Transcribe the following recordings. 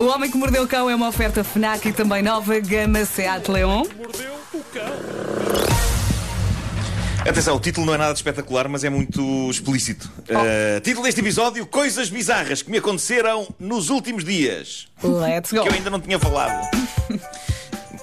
O Homem que Mordeu o Cão é uma oferta FNAC e também nova gama Seat Leon. Mordeu o cão. Atenção, o título não é nada de espetacular, mas é muito explícito. Uh, título deste episódio: Coisas bizarras que me aconteceram nos últimos dias. Let's go. Que eu ainda não tinha falado.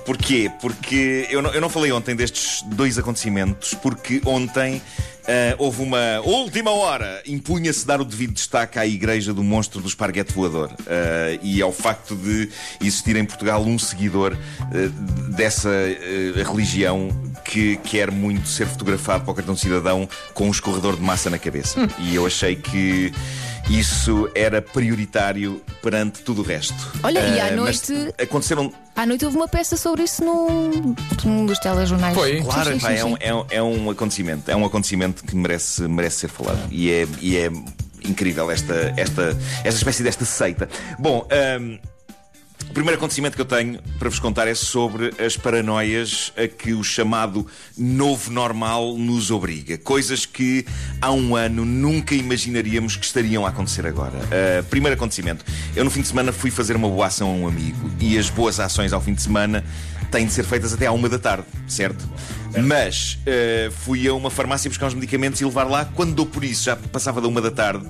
Porquê? Porque eu não, eu não falei ontem destes dois acontecimentos, porque ontem Uh, houve uma última hora, impunha-se dar o devido destaque à igreja do monstro do esparguete voador uh, e ao facto de existir em Portugal um seguidor uh, dessa religião que quer muito ser fotografado para o cartão de cidadão com um escorredor de massa na cabeça. Hum. E eu achei que isso era prioritário perante tudo o resto. Olha, uh, e à noite. Aconteceram. À noite houve uma peça sobre isso num, num dos telejornais. Foi, claro, sim, sim, sim, é, um, é, um, é, um, acontecimento. É um acontecimento que merece, merece ser falado. E é, e é incrível esta, esta, esta espécie desta seita. Bom. Um, o primeiro acontecimento que eu tenho para vos contar é sobre as paranoias a que o chamado novo normal nos obriga. Coisas que há um ano nunca imaginaríamos que estariam a acontecer agora. Uh, primeiro acontecimento. Eu no fim de semana fui fazer uma boa ação a um amigo e as boas ações ao fim de semana têm de ser feitas até à uma da tarde, certo? Mas uh, fui a uma farmácia buscar uns medicamentos e levar lá. Quando dou por isso, já passava da uma da tarde.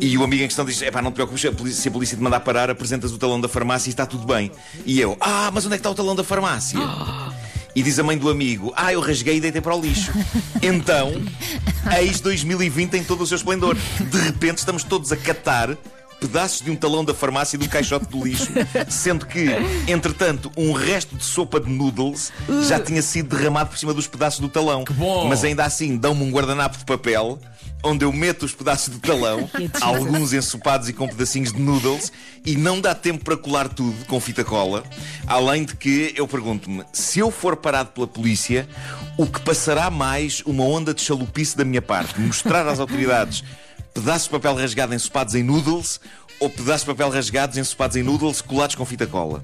E o amigo em questão diz: é pá, não te preocupes, se a polícia te mandar parar, apresentas o talão da farmácia e está tudo bem. E eu: ah, mas onde é que está o talão da farmácia? E diz a mãe do amigo: Ah, eu rasguei e deitei para o lixo. Então, eis 2020 em todo o seu esplendor. De repente, estamos todos a catar pedaços de um talão da farmácia e de um caixote de lixo, sendo que, entretanto, um resto de sopa de noodles já tinha sido derramado por cima dos pedaços do talão. Mas ainda assim, dão-me um guardanapo de papel onde eu meto os pedaços de talão, alguns ensopados e com pedacinhos de noodles, e não dá tempo para colar tudo com fita cola. Além de que eu pergunto-me, se eu for parado pela polícia, o que passará mais uma onda de chalupice da minha parte? Mostrar às autoridades pedaços de papel rasgado ensopados em noodles ou pedaços de papel rasgados ensopados em noodles colados com fita cola?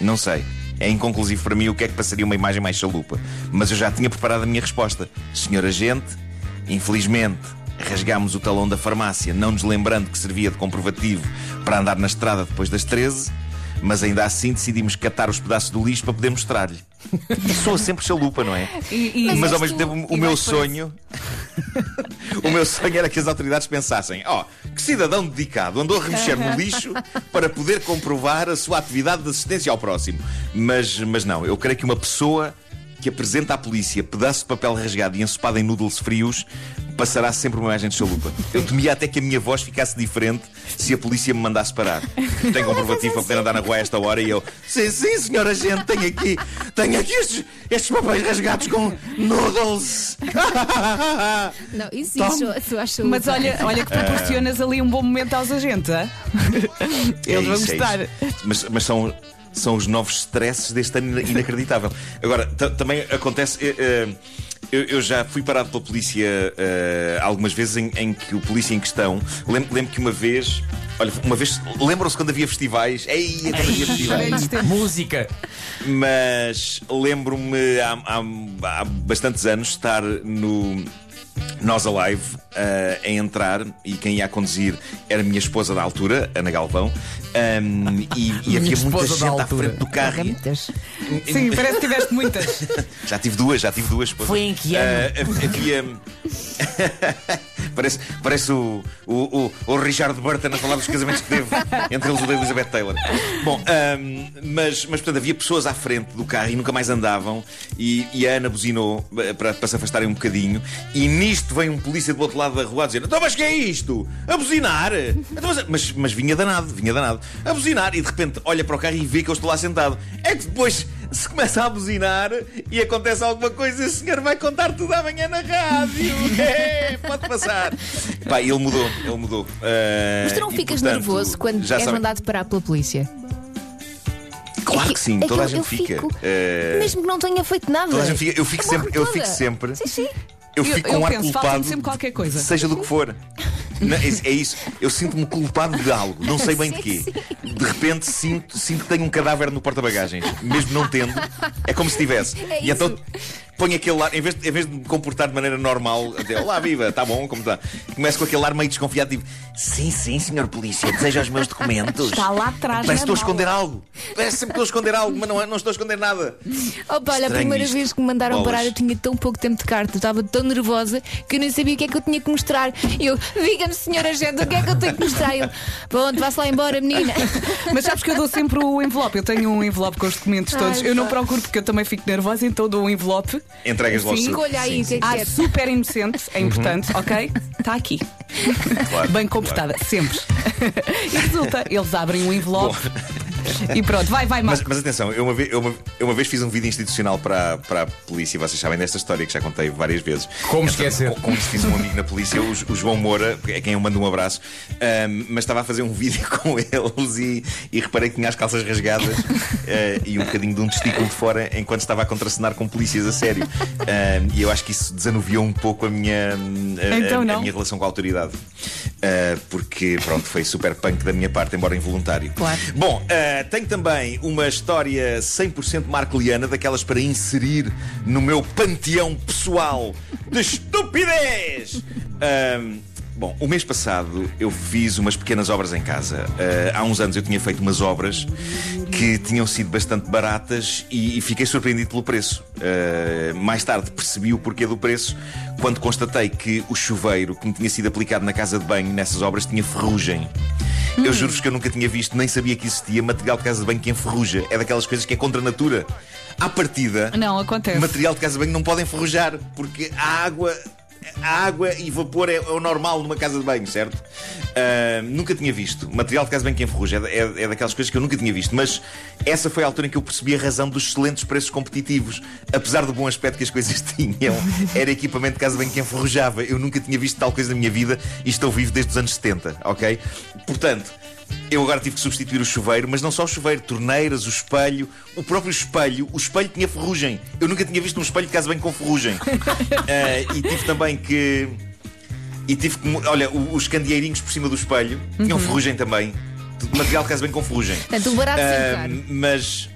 Não sei. É inconclusivo para mim o que é que passaria uma imagem mais chalupa. Mas eu já tinha preparado a minha resposta. Senhor agente, infelizmente, rasgámos o talão da farmácia, não nos lembrando que servia de comprovativo para andar na estrada depois das 13, mas ainda assim decidimos catar os pedaços do lixo para poder mostrar-lhe. Soa sempre chalupa, não é? E, e mas ao mesmo tempo, o meu sonho. o meu sonho era que as autoridades pensassem: ó, oh, que cidadão dedicado andou a remexer no lixo para poder comprovar a sua atividade de assistência ao próximo. Mas, mas não, eu creio que uma pessoa que apresenta à polícia pedaço de papel rasgado e ensopado em noodles frios passará sempre uma imagem de chalupa. Eu temia até que a minha voz ficasse diferente se a polícia me mandasse parar. Tenho comprovativo para poder andar na rua a esta hora e eu, sim, sim, senhora gente, tenho aqui, tenho aqui estes, estes papéis rasgados com noodles. Não, isso, isso eu acho. Mas olha, olha que proporcionas ali um bom momento aos agentes, é? Eles vão é gostar. É mas, mas são são os novos stresses deste ano inacreditável. Agora, também acontece. Uh, eu, eu, já fui parado pela polícia uh, algumas vezes em, em, que o polícia em questão. Lembro, lembro que uma vez. Olha, uma vez. Lembram-se quando havia festivais? Ei, quando havia festivais. Música! Mas lembro-me há, há, há bastantes anos estar no nós Alive uh, a entrar e quem ia a conduzir era a minha esposa da altura, Ana Galvão, um, e, e havia muita gente à frente do carro. Muitas. Sim, parece que tiveste muitas. já tive duas, já tive duas. Foi em que ano? Uh, havia. parece parece o, o, o, o, Richard Burton a falar dos casamentos que teve entre eles o da Elizabeth Taylor. Bom, um, mas, mas portanto havia pessoas à frente do carro e nunca mais andavam. E, e a Ana buzinou eh, para, para se afastarem um bocadinho. E nisto vem um polícia do outro lado da rua a dizer: Então, mas que é isto? A buzinar? Então, mas, mas, mas vinha danado, vinha danado. A buzinar. E de repente olha para o carro e vê que eu estou lá sentado. É que depois se começa a buzinar e acontece alguma coisa, o senhor vai contar tudo amanhã na rádio. É, pode passar. Pá, ele mudou, ele mudou. Uh, Mas tu não ficas portanto, nervoso quando és sabe... mandado parar pela polícia? Claro é que, sim, é toda a gente fica. Fico, uh, mesmo que não tenha feito nada. Eu fico sempre, eu fico sempre. Sim, sim. Eu fico eu, com um ar penso, culpado. sempre qualquer coisa. Seja do que for. Não, é, é, isso. Eu sinto-me culpado de algo. Não sei bem de quê. De repente sinto, sinto que tenho um cadáver no porta-bagagens. Mesmo não tendo. É como se tivesse. É e então ponho aquele ar, em vez, de, em vez de me comportar de maneira normal, até, olá, viva, está bom, como está? Começo com aquele ar meio desconfiado, tipo, sim, sim, senhor polícia, deseja os meus documentos. Está lá atrás. Parece que estou a esconder algo. Parece sempre que estou a esconder algo, mas não, é, não estou a esconder nada. Opa, olha, a primeira isto. vez que me mandaram Bolas. parar, eu tinha tão pouco tempo de carta, eu estava tão nervosa que eu nem sabia o que é que eu tinha que mostrar. Eu, diga-me, senhor agente, o que é que eu tenho que mostrar? Eu, pronto, vá-se lá embora, menina. Mas sabes que eu dou sempre o envelope. Eu tenho um envelope com os documentos todos. Ai, eu não procuro porque eu também fico nervosa, então dou um envelope. Entregas logo. Escolha aí o que é que ah, super inocente, é importante, uhum. ok? Está aqui. Claro, Bem comportada, claro. sempre. E resulta, eles abrem um envelope. Bom. E pronto, vai, vai, Mas, mas atenção, eu uma, vez, eu, uma, eu uma vez fiz um vídeo institucional para, para a polícia, vocês sabem desta história que já contei várias vezes. Como então, esquecer? Com, com isso fiz um amigo na polícia, o, o João Moura, é quem eu mando um abraço, um, mas estava a fazer um vídeo com eles e, e reparei que tinha as calças rasgadas uh, e um bocadinho de um testículo de fora enquanto estava a contracenar com polícias a sério. Um, e eu acho que isso desanuviou um pouco a minha, a, então a, a minha relação com a autoridade. Uh, porque, pronto, foi super punk da minha parte, embora involuntário. Claro. Bom, uh, tenho também uma história 100% marcoliana, daquelas para inserir no meu panteão pessoal de estupidez. Uh, Bom, o mês passado eu fiz umas pequenas obras em casa. Uh, há uns anos eu tinha feito umas obras que tinham sido bastante baratas e, e fiquei surpreendido pelo preço. Uh, mais tarde percebi o porquê do preço quando constatei que o chuveiro que me tinha sido aplicado na casa de banho nessas obras tinha ferrugem. Eu juro-vos que eu nunca tinha visto, nem sabia que existia material de casa de banho que enferruja. É daquelas coisas que é contra a natura. À partida, não acontece. material de casa de banho não pode enferrujar, porque a água a água e vapor é, é, o normal numa casa de banho, certo? Uh, nunca tinha visto. Material de casa de banho que enferruja é, é, é, daquelas coisas que eu nunca tinha visto. Mas essa foi a altura em que eu percebi a razão dos excelentes preços competitivos. Apesar do bom aspecto que as coisas tinham, era equipamento de casa de banho que enferrujava. Eu nunca tinha visto tal coisa na minha vida e estou vivo desde os anos 70, ok? Portanto. Eu agora tive que substituir o chuveiro, mas não só o chuveiro, torneiras, o espelho, o próprio espelho, o espelho tinha ferrugem. Eu nunca tinha visto um espelho de casa bem com ferrugem. uh, e tive também que. E tive que. Olha, os candeeirinhos por cima do espelho tinham uhum. ferrugem também. Material de casa bem com ferrugem. Portanto, o barato uh, Mas.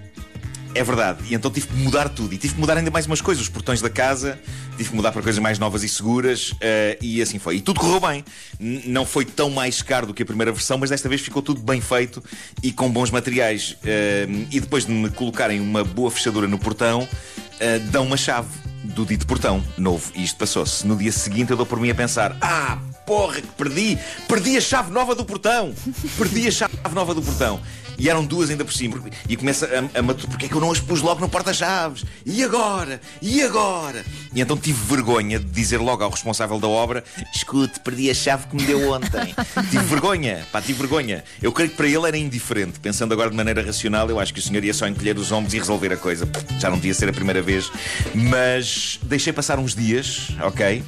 É verdade. E então tive que mudar tudo. E tive que mudar ainda mais umas coisas. Os portões da casa, tive que mudar para coisas mais novas e seguras. Uh, e assim foi. E tudo correu bem. Não foi tão mais caro do que a primeira versão, mas desta vez ficou tudo bem feito e com bons materiais. Uh, e depois de me colocarem uma boa fechadura no portão, uh, dão uma chave do dito portão novo. E isto passou-se. No dia seguinte eu dou por mim a pensar: ah, porra, que perdi! Perdi a chave nova do portão! Perdi a chave nova do portão! E eram duas ainda por cima. E começa a, a maturar. Porque é que eu não as pus logo no porta-chaves? E agora? E agora? E então tive vergonha de dizer logo ao responsável da obra: Escute, perdi a chave que me deu ontem. tive vergonha, pá, tive vergonha. Eu creio que para ele era indiferente. Pensando agora de maneira racional, eu acho que o senhor ia só encolher os ombros e resolver a coisa. Já não devia ser a primeira vez. Mas deixei passar uns dias, ok?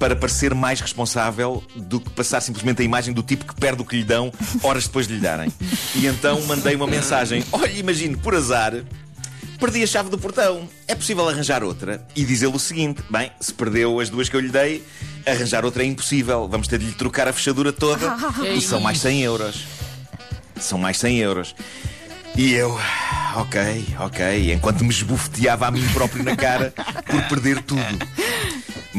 Para parecer mais responsável do que passar simplesmente a imagem do tipo que perde o que lhe dão horas depois de lhe darem. E então mandei uma mensagem: Olha, imagine, por azar, perdi a chave do portão. É possível arranjar outra? E dizer-lhe o seguinte: Bem, se perdeu as duas que eu lhe dei, arranjar outra é impossível. Vamos ter de lhe trocar a fechadura toda e são mais 100 euros. São mais 100 euros. E eu, ok, ok, enquanto me esbofeteava a mim próprio na cara por perder tudo.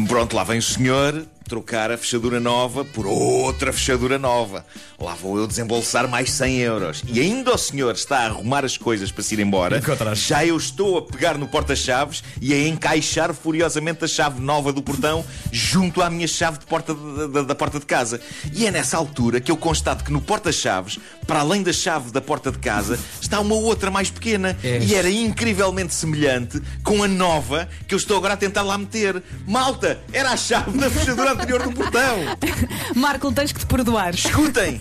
Pronto, lá vem o senhor trocar a fechadura nova por outra fechadura nova. Lá vou eu desembolsar mais 100 euros. E ainda o senhor está a arrumar as coisas para se ir embora. Já eu estou a pegar no porta-chaves e a encaixar furiosamente a chave nova do portão junto à minha chave de porta de, de, da porta de casa. E é nessa altura que eu constato que no porta-chaves, para além da chave da porta de casa, está uma outra mais pequena. É. E era incrivelmente semelhante com a nova que eu estou agora a tentar lá meter. Malta, era a chave da fechadura anterior do portão. Marco, tens que te perdoar. Escutem!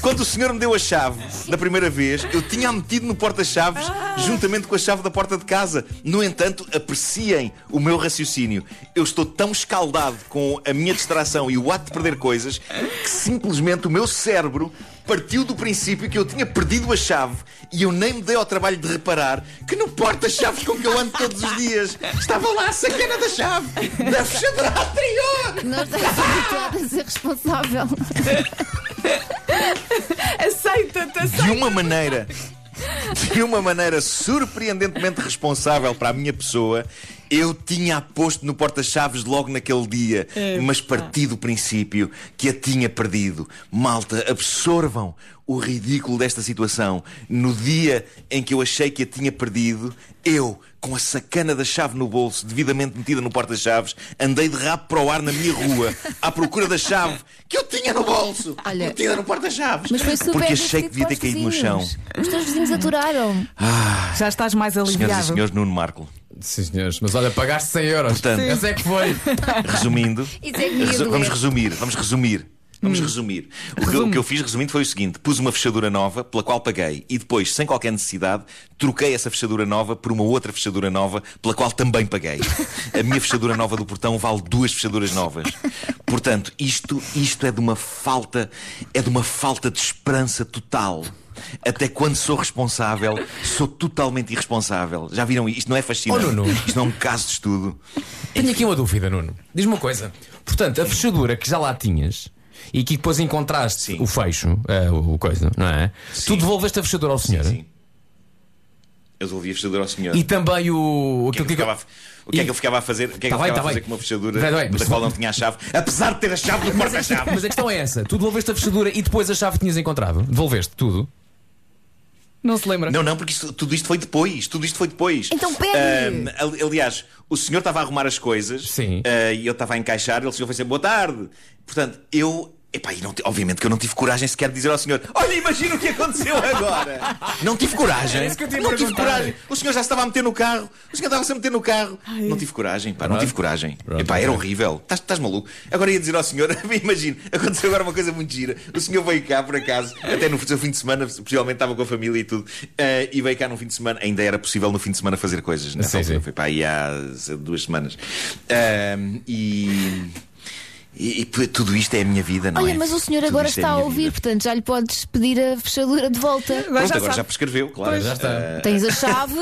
Quando o senhor me deu a chave da primeira vez, eu tinha metido no porta-chaves juntamente com a chave da porta de casa. No entanto, apreciem o meu raciocínio. Eu estou tão escaldado com a minha distração e o ato de perder coisas que simplesmente o meu cérebro partiu do princípio que eu tinha perdido a chave e eu nem me dei ao trabalho de reparar que no porta-chaves com que eu ando todos os dias estava lá a sacana da chave da fechadura anterior. Não estás habituado a ser responsável. Aceita-te, aceita De uma maneira. De uma maneira surpreendentemente responsável para a minha pessoa, Eu tinha aposto no porta-chaves logo naquele dia, mas parti do princípio que a tinha perdido. Malta, absorvam o ridículo desta situação. No dia em que eu achei que a tinha perdido, eu, com a sacana da chave no bolso, devidamente metida no porta-chaves, andei de rabo para o ar na minha rua, à procura da chave que eu tinha no bolso, Olha, metida no porta-chaves. Mas foi super Porque achei que devia ter caído no chão. vizinhos. Os teus vizinhos aturaram. Já estás mais Senhoras e aliviado. senhores, Nuno Marco. Sim, senhores, mas olha, pagaste 100 euros. Portanto- Sim. Essa é que foi. Resumindo, é resu- vamos resumir, vamos resumir. Vamos resumir. O que, eu- o que eu fiz, resumindo, foi o seguinte: pus uma fechadura nova pela qual paguei e depois, sem qualquer necessidade, troquei essa fechadura nova por uma outra fechadura nova pela qual também paguei. A minha fechadura nova do portão vale duas fechaduras novas. Portanto, isto, isto é de uma falta, é de uma falta de esperança total. Até quando sou responsável, sou totalmente irresponsável. Já viram isto? Isto não é fascinante. Oh, Nuno. Isto não é um caso de estudo. Tenho aqui uma dúvida, Nuno. Diz-me uma coisa. Portanto, a fechadura que já lá tinhas e que depois encontraste Sim. o fecho, eh, o coisa, não é? Tu devolveste a fechadura ao senhor. Sim. Eu devolvi a fechadura ao senhor. E também o. O que, é que, eu ficava a, o que é que eu ficava a fazer? O que é que Tá eu bem, ficava tá a fazer bem. com uma fechadura vai, mas da tu- qual não tinha a chave? Apesar de ter a chave do porta-chave. Mas a questão é essa: tu devolveste a fechadura e depois a chave que tinhas encontrado? Devolveste tudo? Não se lembra? Não, não, porque isto- tudo isto foi depois. Tudo isto foi depois. Então pegue. Ahm, ali- aliás, o senhor estava a arrumar as coisas Sim. ah, e eu estava a encaixar. Ele o senhor foi dizer boa tarde. Portanto, eu. Epá, e não te- obviamente que eu não tive coragem sequer de dizer ao senhor: Olha, imagina o que aconteceu agora. não tive coragem. Era isso que eu ia não tive coragem. O senhor já se estava a meter no carro. O senhor estava-se a meter no carro. Não tive coragem, pá, não tive coragem. Pronto, Epá, era horrível. Estás, estás maluco? Agora ia dizer ao senhor: Imagina, aconteceu agora uma coisa muito gira. O senhor veio cá, por acaso, até no seu fim de semana, possivelmente estava com a família e tudo, eh, e veio cá no fim de semana. Ainda era possível no fim de semana fazer coisas. Nessa Sim, altura. sim. Foi para aí há duas semanas. Ahm, e. E, e tudo isto é a minha vida, não é? Olha, mas o senhor Tudo agora isto é está a ouvir, vida. portanto já lhe podes pedir a fechadura de volta. Agora Pronto, já agora já sabe. prescreveu, claro. Pois. Já está. Ah, Tens a chave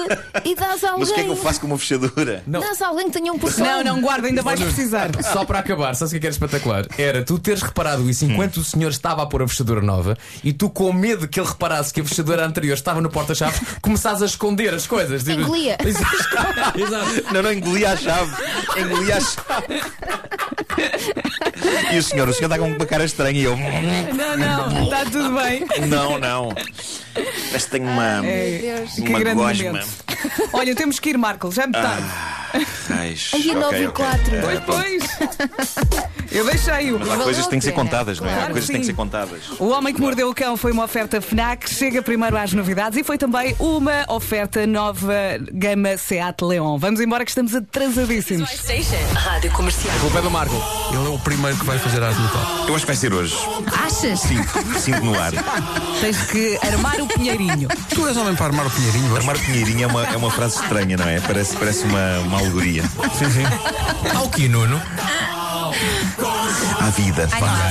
e dás a alguém. mas o que é que eu faço com uma fechadura? Não. Dás a alguém que tenha um portão. Não, não, guarda, ainda vais precisar. Só para acabar, sabes o que é que era espetacular? Era tu teres reparado isso enquanto o senhor estava a pôr a fechadura nova e tu, com medo que ele reparasse que a fechadura anterior estava no porta-chaves, começares a esconder as coisas. Tipo- Engolia. Exato. Não, não, engoli a chave. Engoli a chave. E o senhor, o senhor está com uma cara estranha e eu. Não, não, está tudo bem. Não, não. Mas tenho uma. Que uma grande gosma. momento. Olha, temos que ir, Marco, já me está. Raios. Ai, a Ok, 9 e ok. 4. Eh, pronto. Pois. Eu deixei-o. Mas há coisas que têm que ser contadas, não é? Claro Há coisas que que têm que sim. ser contadas. O Homem que Mordeu o Cão foi uma oferta FNAC, chega primeiro às novidades e foi também uma oferta nova gama Seat Leon. Vamos embora que estamos atrasadíssimos. Rádio Comercial. A culpa é do Marco. Ele é o primeiro que vai fazer arte Natal. Eu acho que vai ser hoje. Achas? Sinto, sinto no ar. Tens que armar o pinheirinho. Tu és homem para armar o pinheirinho hoje? Armar pinheirinho é uma, é uma frase estranha, não é? Parece, parece uma, uma alegoria. Sim, sim. Ao que, Nuno? À vida, pá.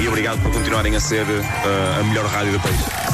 E obrigado por continuarem a ser uh, a melhor rádio do país.